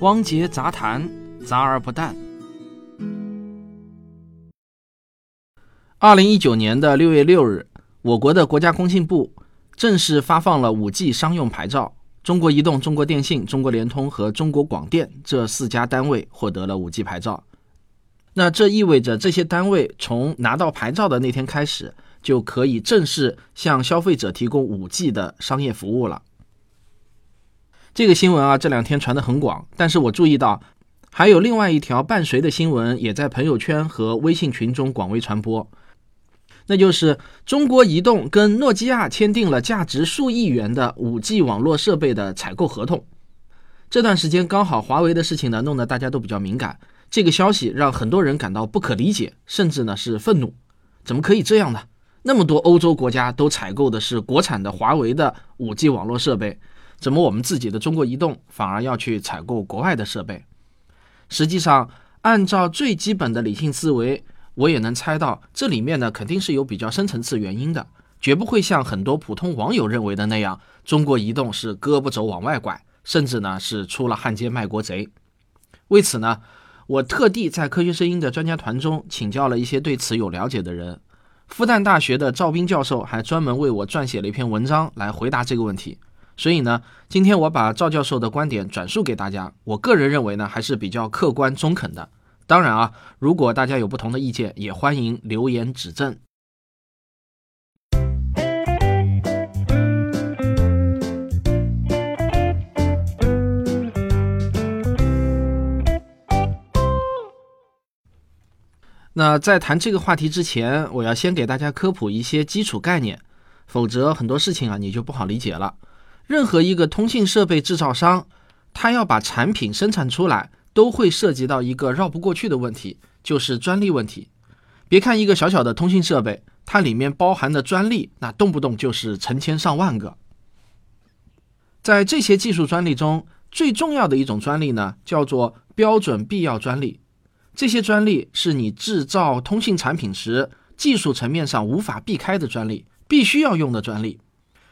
汪杰杂谈，杂而不淡。二零一九年的六月六日，我国的国家工信部正式发放了五 G 商用牌照。中国移动、中国电信、中国联通和中国广电这四家单位获得了五 G 牌照。那这意味着这些单位从拿到牌照的那天开始，就可以正式向消费者提供五 G 的商业服务了。这个新闻啊，这两天传得很广，但是我注意到，还有另外一条伴随的新闻也在朋友圈和微信群中广为传播，那就是中国移动跟诺基亚签订了价值数亿元的 5G 网络设备的采购合同。这段时间刚好华为的事情呢，弄得大家都比较敏感，这个消息让很多人感到不可理解，甚至呢是愤怒，怎么可以这样呢？那么多欧洲国家都采购的是国产的华为的 5G 网络设备。怎么我们自己的中国移动反而要去采购国外的设备？实际上，按照最基本的理性思维，我也能猜到这里面呢肯定是有比较深层次原因的，绝不会像很多普通网友认为的那样，中国移动是胳膊肘往外拐，甚至呢是出了汉奸卖国贼。为此呢，我特地在科学声音的专家团中请教了一些对此有了解的人，复旦大学的赵斌教授还专门为我撰写了一篇文章来回答这个问题。所以呢，今天我把赵教授的观点转述给大家。我个人认为呢，还是比较客观中肯的。当然啊，如果大家有不同的意见，也欢迎留言指正。那在谈这个话题之前，我要先给大家科普一些基础概念，否则很多事情啊，你就不好理解了。任何一个通信设备制造商，他要把产品生产出来，都会涉及到一个绕不过去的问题，就是专利问题。别看一个小小的通信设备，它里面包含的专利，那动不动就是成千上万个。在这些技术专利中，最重要的一种专利呢，叫做标准必要专利。这些专利是你制造通信产品时，技术层面上无法避开的专利，必须要用的专利。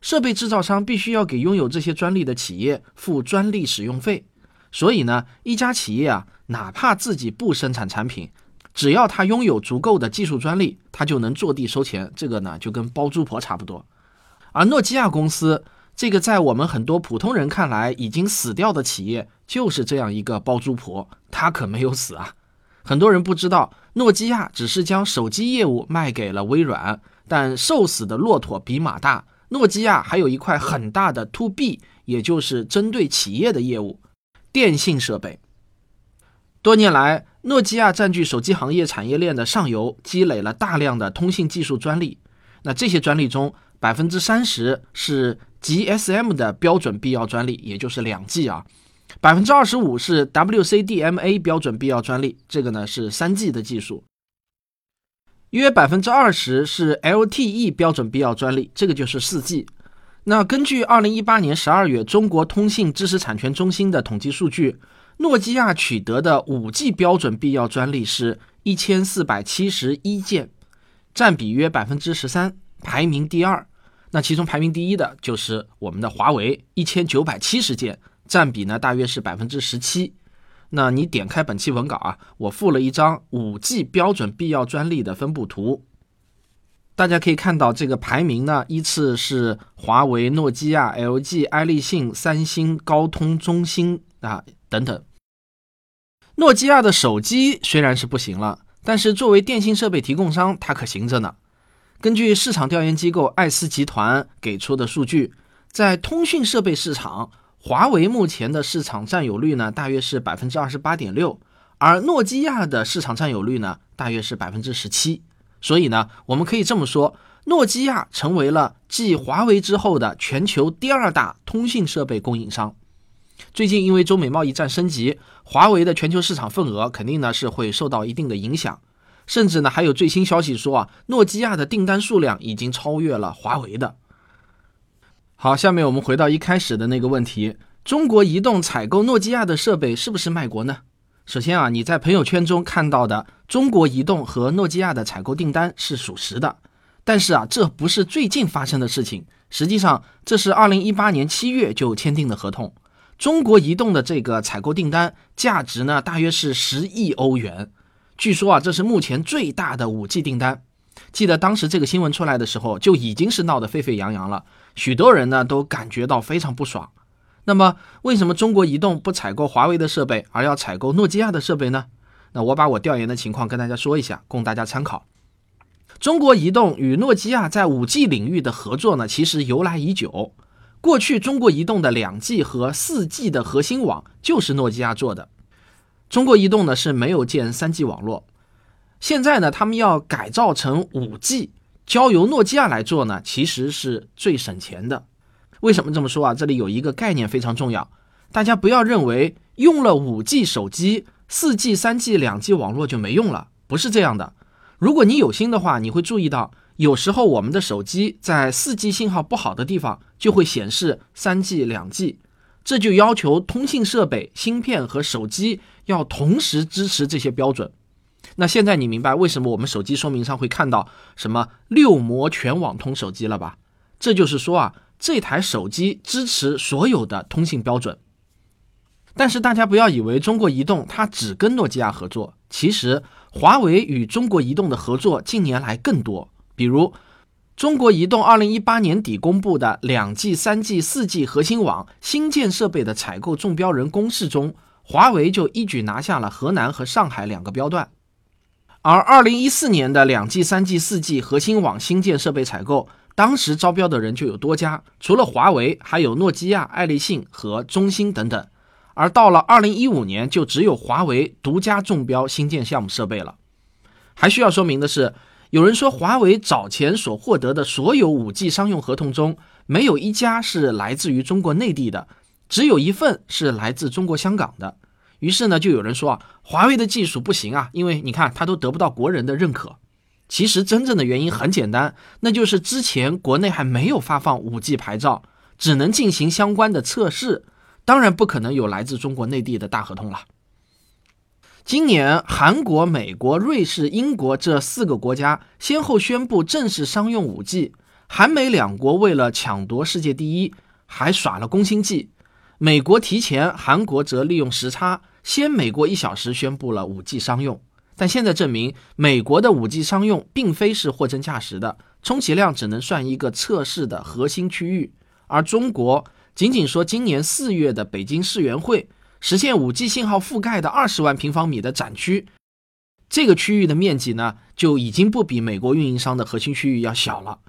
设备制造商必须要给拥有这些专利的企业付专利使用费，所以呢，一家企业啊，哪怕自己不生产产品，只要他拥有足够的技术专利，他就能坐地收钱。这个呢，就跟包租婆差不多。而诺基亚公司这个在我们很多普通人看来已经死掉的企业，就是这样一个包租婆，他可没有死啊。很多人不知道，诺基亚只是将手机业务卖给了微软，但瘦死的骆驼比马大。诺基亚还有一块很大的 To B，也就是针对企业的业务，电信设备。多年来，诺基亚占据手机行业产业链的上游，积累了大量的通信技术专利。那这些专利中，百分之三十是 GSM 的标准必要专利，也就是两 G 啊；百分之二十五是 WCDMA 标准必要专利，这个呢是三 G 的技术。约百分之二十是 LTE 标准必要专利，这个就是四 G。那根据二零一八年十二月中国通信知识产权中心的统计数据，诺基亚取得的五 G 标准必要专利是一千四百七十一件，占比约百分之十三，排名第二。那其中排名第一的就是我们的华为，一千九百七十件，占比呢大约是百分之十七。那你点开本期文稿啊，我附了一张五 G 标准必要专利的分布图，大家可以看到这个排名呢，依次是华为、诺基亚、LG、爱立信、三星、高通、中兴啊等等。诺基亚的手机虽然是不行了，但是作为电信设备提供商，它可行着呢。根据市场调研机构艾思集团给出的数据，在通讯设备市场。华为目前的市场占有率呢，大约是百分之二十八点六，而诺基亚的市场占有率呢，大约是百分之十七。所以呢，我们可以这么说，诺基亚成为了继华为之后的全球第二大通信设备供应商。最近因为中美贸易战升级，华为的全球市场份额肯定呢是会受到一定的影响，甚至呢还有最新消息说啊，诺基亚的订单数量已经超越了华为的。好，下面我们回到一开始的那个问题：中国移动采购诺基亚的设备是不是卖国呢？首先啊，你在朋友圈中看到的中国移动和诺基亚的采购订单是属实的，但是啊，这不是最近发生的事情。实际上，这是二零一八年七月就签订的合同。中国移动的这个采购订单价值呢，大约是十亿欧元。据说啊，这是目前最大的五 G 订单。记得当时这个新闻出来的时候，就已经是闹得沸沸扬扬了，许多人呢都感觉到非常不爽。那么，为什么中国移动不采购华为的设备，而要采购诺基亚的设备呢？那我把我调研的情况跟大家说一下，供大家参考。中国移动与诺基亚在五 G 领域的合作呢，其实由来已久。过去，中国移动的两 G 和四 G 的核心网就是诺基亚做的。中国移动呢是没有建三 G 网络，现在呢他们要改造成五 G，交由诺基亚来做呢，其实是最省钱的。为什么这么说啊？这里有一个概念非常重要，大家不要认为用了五 G 手机，四 G、三 G、两 G 网络就没用了，不是这样的。如果你有心的话，你会注意到。有时候我们的手机在 4G 信号不好的。地方就会显示 3G、两 G，这就要求通信设备、芯片和手机要同时支持这些标准。那现在你明白为什么我们手机说明上会看到什么六模全网通手机了吧？这就是说啊，这台手机支持所有的通信标准。但是大家不要以为中国移动它只跟诺基亚合作，其实华为与中国移动的合作近年来更多。比如，中国移动二零一八年底公布的两 G、三 G、四 G 核心网新建设备的采购中标人公示中，华为就一举拿下了河南和上海两个标段。而二零一四年的两 G、三 G、四 G 核心网新建设备采购，当时招标的人就有多家，除了华为，还有诺基亚、爱立信和中兴等等。而到了二零一五年，就只有华为独家中标新建项目设备了。还需要说明的是。有人说，华为早前所获得的所有五 G 商用合同中，没有一家是来自于中国内地的，只有一份是来自中国香港的。于是呢，就有人说啊，华为的技术不行啊，因为你看它都得不到国人的认可。其实真正的原因很简单，那就是之前国内还没有发放五 G 牌照，只能进行相关的测试，当然不可能有来自中国内地的大合同了。今年，韩国、美国、瑞士、英国这四个国家先后宣布正式商用 5G。韩美两国为了抢夺世界第一，还耍了攻心计。美国提前，韩国则利用时差，先美国一小时宣布了 5G 商用。但现在证明，美国的 5G 商用并非是货真价实的，充其量只能算一个测试的核心区域。而中国仅仅说，今年四月的北京世园会。实现 5G 信号覆盖的二十万平方米的展区，这个区域的面积呢，就已经不比美国运营商的核心区域要小了。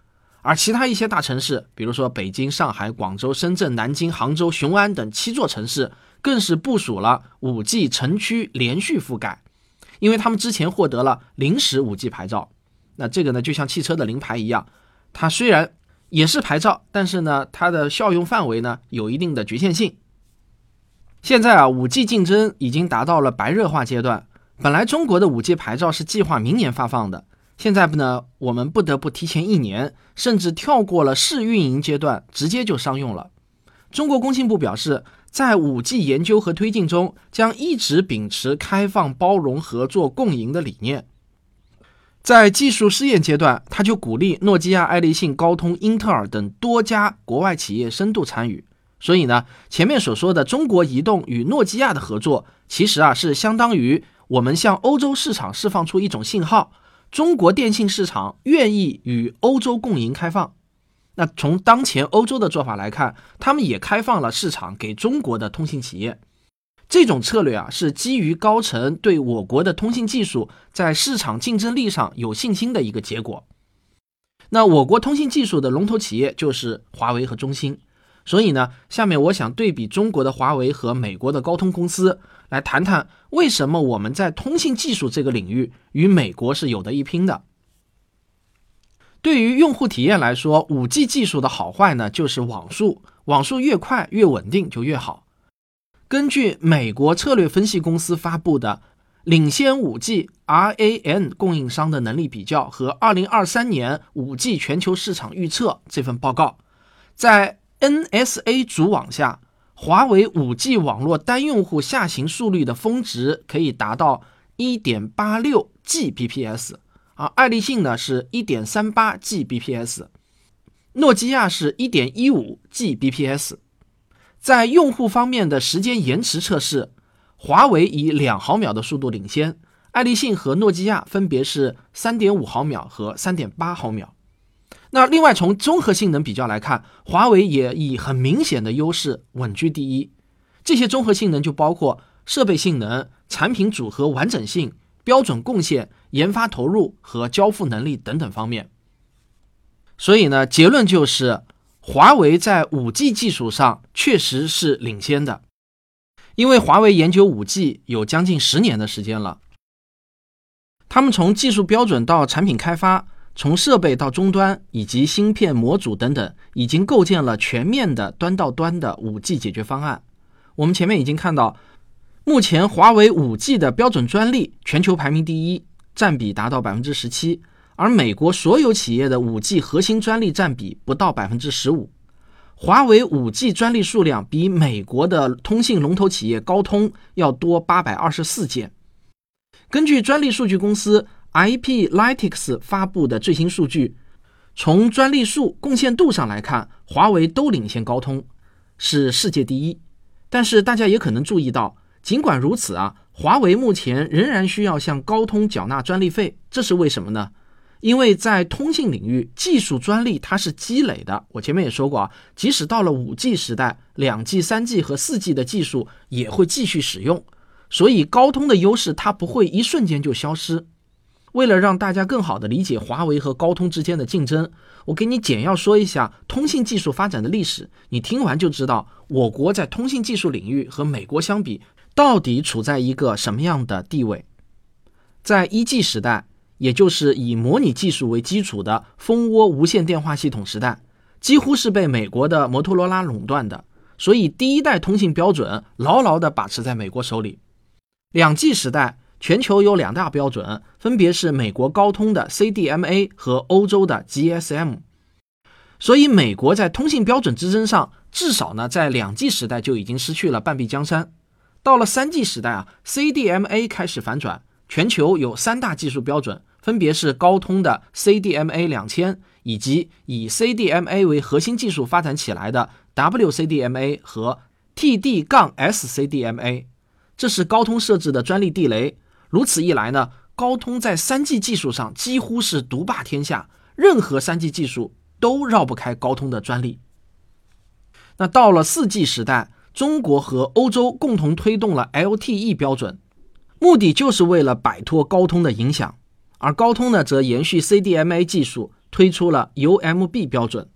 而其他一些大城市，比如说北京、上海、广州、深圳、南京、杭州、雄安等七座城市，更是部署了 5G 城区连续覆盖，因为他们之前获得了临时 5G 牌照。那这个呢，就像汽车的临牌一样，它虽然也是牌照，但是呢，它的效用范围呢，有一定的局限性。现在啊，五 G 竞争已经达到了白热化阶段。本来中国的五 G 牌照是计划明年发放的，现在呢，我们不得不提前一年，甚至跳过了试运营阶段，直接就商用了。中国工信部表示，在五 G 研究和推进中，将一直秉持开放、包容、合作、共赢的理念。在技术试验阶段，他就鼓励诺基亚、爱立信、高通、英特尔等多家国外企业深度参与。所以呢，前面所说的中国移动与诺基亚的合作，其实啊是相当于我们向欧洲市场释放出一种信号：中国电信市场愿意与欧洲共赢开放。那从当前欧洲的做法来看，他们也开放了市场给中国的通信企业。这种策略啊，是基于高层对我国的通信技术在市场竞争力上有信心的一个结果。那我国通信技术的龙头企业就是华为和中兴。所以呢，下面我想对比中国的华为和美国的高通公司，来谈谈为什么我们在通信技术这个领域与美国是有的一拼的。对于用户体验来说，五 G 技术的好坏呢，就是网速，网速越快越稳定就越好。根据美国策略分析公司发布的《领先五 G RAN 供应商的能力比较和二零二三年五 G 全球市场预测》这份报告，在 NSA 主网下，华为 5G 网络单用户下行速率的峰值可以达到1.86 Gbps，而爱立信呢是1.38 Gbps，诺基亚是1.15 Gbps。在用户方面的时间延迟测试，华为以两毫秒的速度领先，爱立信和诺基亚分别是三点五毫秒和三点八毫秒。那另外从综合性能比较来看，华为也以很明显的优势稳居第一。这些综合性能就包括设备性能、产品组合完整性、标准贡献、研发投入和交付能力等等方面。所以呢，结论就是，华为在五 G 技术上确实是领先的，因为华为研究五 G 有将近十年的时间了，他们从技术标准到产品开发。从设备到终端以及芯片模组等等，已经构建了全面的端到端的五 G 解决方案。我们前面已经看到，目前华为五 G 的标准专利全球排名第一，占比达到百分之十七，而美国所有企业的五 G 核心专利占比不到百分之十五。华为五 G 专利数量比美国的通信龙头企业高通要多八百二十四件。根据专利数据公司。IP Lytics 发布的最新数据，从专利数、贡献度上来看，华为都领先高通，是世界第一。但是大家也可能注意到，尽管如此啊，华为目前仍然需要向高通缴纳专利费，这是为什么呢？因为在通信领域，技术专利它是积累的。我前面也说过啊，即使到了五 G 时代，两 G、三 G 和四 G 的技术也会继续使用，所以高通的优势它不会一瞬间就消失。为了让大家更好的理解华为和高通之间的竞争，我给你简要说一下通信技术发展的历史。你听完就知道我国在通信技术领域和美国相比，到底处在一个什么样的地位。在一 G 时代，也就是以模拟技术为基础的蜂窝无线电话系统时代，几乎是被美国的摩托罗拉垄断的，所以第一代通信标准牢牢地把持在美国手里。两 G 时代。全球有两大标准，分别是美国高通的 CDMA 和欧洲的 GSM。所以，美国在通信标准之争上，至少呢在两 G 时代就已经失去了半壁江山。到了三 G 时代啊，CDMA 开始反转，全球有三大技术标准，分别是高通的 CDMA 两千，以及以 CDMA 为核心技术发展起来的 WCDMA 和 TD 杠 SCDMA。这是高通设置的专利地雷。如此一来呢，高通在三 G 技术上几乎是独霸天下，任何三 G 技术都绕不开高通的专利。那到了四 G 时代，中国和欧洲共同推动了 LTE 标准，目的就是为了摆脱高通的影响。而高通呢，则延续 CDMA 技术，推出了 UMB 标准。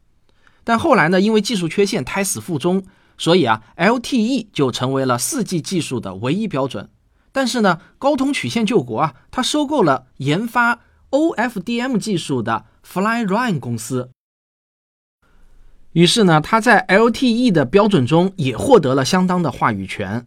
但后来呢，因为技术缺陷，胎死腹中，所以啊，LTE 就成为了四 G 技术的唯一标准。但是呢，高通曲线救国啊，他收购了研发 OFDM 技术的 Flyrun 公司。于是呢，他在 LTE 的标准中也获得了相当的话语权。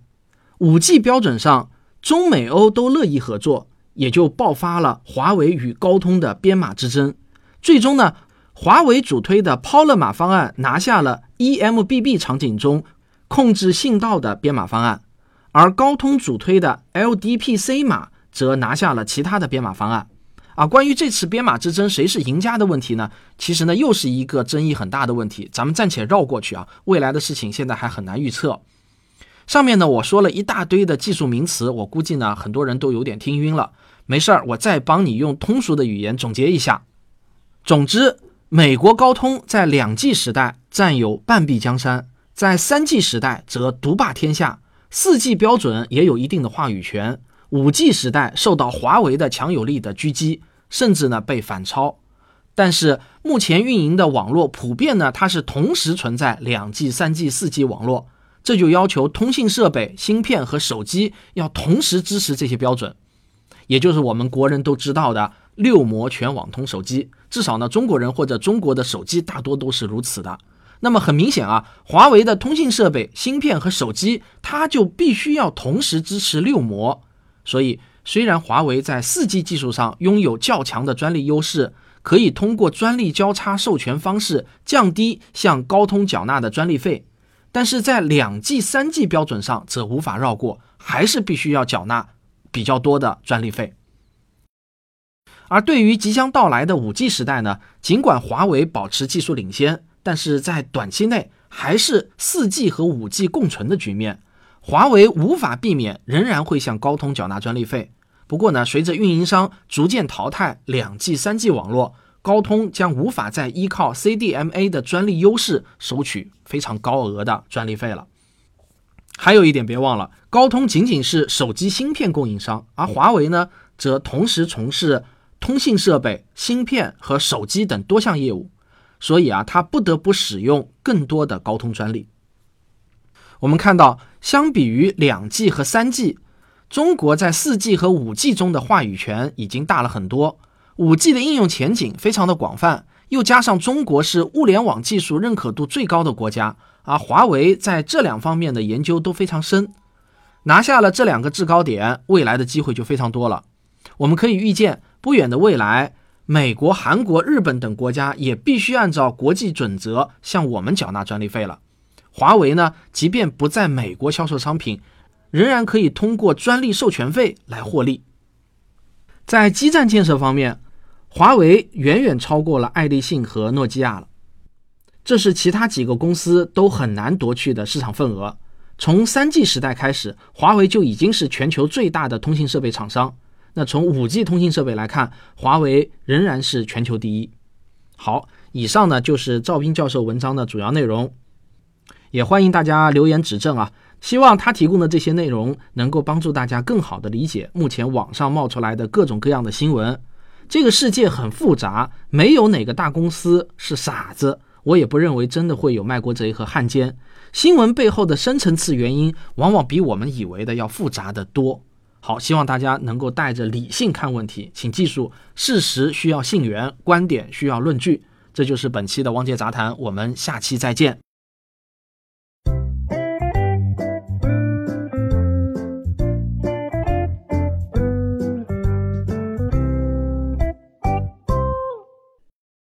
五 G 标准上，中美欧都乐意合作，也就爆发了华为与高通的编码之争。最终呢，华为主推的 Polar 码方案拿下了 eMBB 场景中控制信道的编码方案。而高通主推的 LDPC 码则拿下了其他的编码方案。啊，关于这次编码之争谁是赢家的问题呢？其实呢，又是一个争议很大的问题。咱们暂且绕过去啊，未来的事情现在还很难预测。上面呢，我说了一大堆的技术名词，我估计呢，很多人都有点听晕了。没事儿，我再帮你用通俗的语言总结一下。总之，美国高通在两 G 时代占有半壁江山，在三 G 时代则独霸天下。四 G 标准也有一定的话语权，五 G 时代受到华为的强有力的狙击，甚至呢被反超。但是目前运营的网络普遍呢，它是同时存在两 G、三 G、四 G 网络，这就要求通信设备、芯片和手机要同时支持这些标准，也就是我们国人都知道的六模全网通手机。至少呢，中国人或者中国的手机大多都是如此的。那么很明显啊，华为的通信设备、芯片和手机，它就必须要同时支持六模。所以，虽然华为在四 G 技术上拥有较强的专利优势，可以通过专利交叉授权方式降低向高通缴纳的专利费，但是在两 G、三 G 标准上则无法绕过，还是必须要缴纳比较多的专利费。而对于即将到来的五 G 时代呢，尽管华为保持技术领先。但是在短期内还是四 G 和五 G 共存的局面，华为无法避免仍然会向高通缴纳专利费。不过呢，随着运营商逐渐淘汰两 G、三 G 网络，高通将无法再依靠 CDMA 的专利优势收取非常高额的专利费了。还有一点别忘了，高通仅仅是手机芯片供应商，而华为呢，则同时从事通信设备、芯片和手机等多项业务，所以啊，它不得不使用更多的高通专利。我们看到，相比于两 G 和三 G。中国在四 G 和五 G 中的话语权已经大了很多，五 G 的应用前景非常的广泛，又加上中国是物联网技术认可度最高的国家，而华为在这两方面的研究都非常深，拿下了这两个制高点，未来的机会就非常多了。我们可以预见，不远的未来，美国、韩国、日本等国家也必须按照国际准则向我们缴纳专利费了。华为呢，即便不在美国销售商品。仍然可以通过专利授权费来获利。在基站建设方面，华为远远超过了爱立信和诺基亚了，这是其他几个公司都很难夺去的市场份额。从三 G 时代开始，华为就已经是全球最大的通信设备厂商。那从五 G 通信设备来看，华为仍然是全球第一。好，以上呢就是赵斌教授文章的主要内容，也欢迎大家留言指正啊。希望他提供的这些内容能够帮助大家更好的理解目前网上冒出来的各种各样的新闻。这个世界很复杂，没有哪个大公司是傻子。我也不认为真的会有卖国贼和汉奸。新闻背后的深层次原因，往往比我们以为的要复杂的多。好，希望大家能够带着理性看问题，请记住：事实需要信源，观点需要论据。这就是本期的汪杰杂谈，我们下期再见。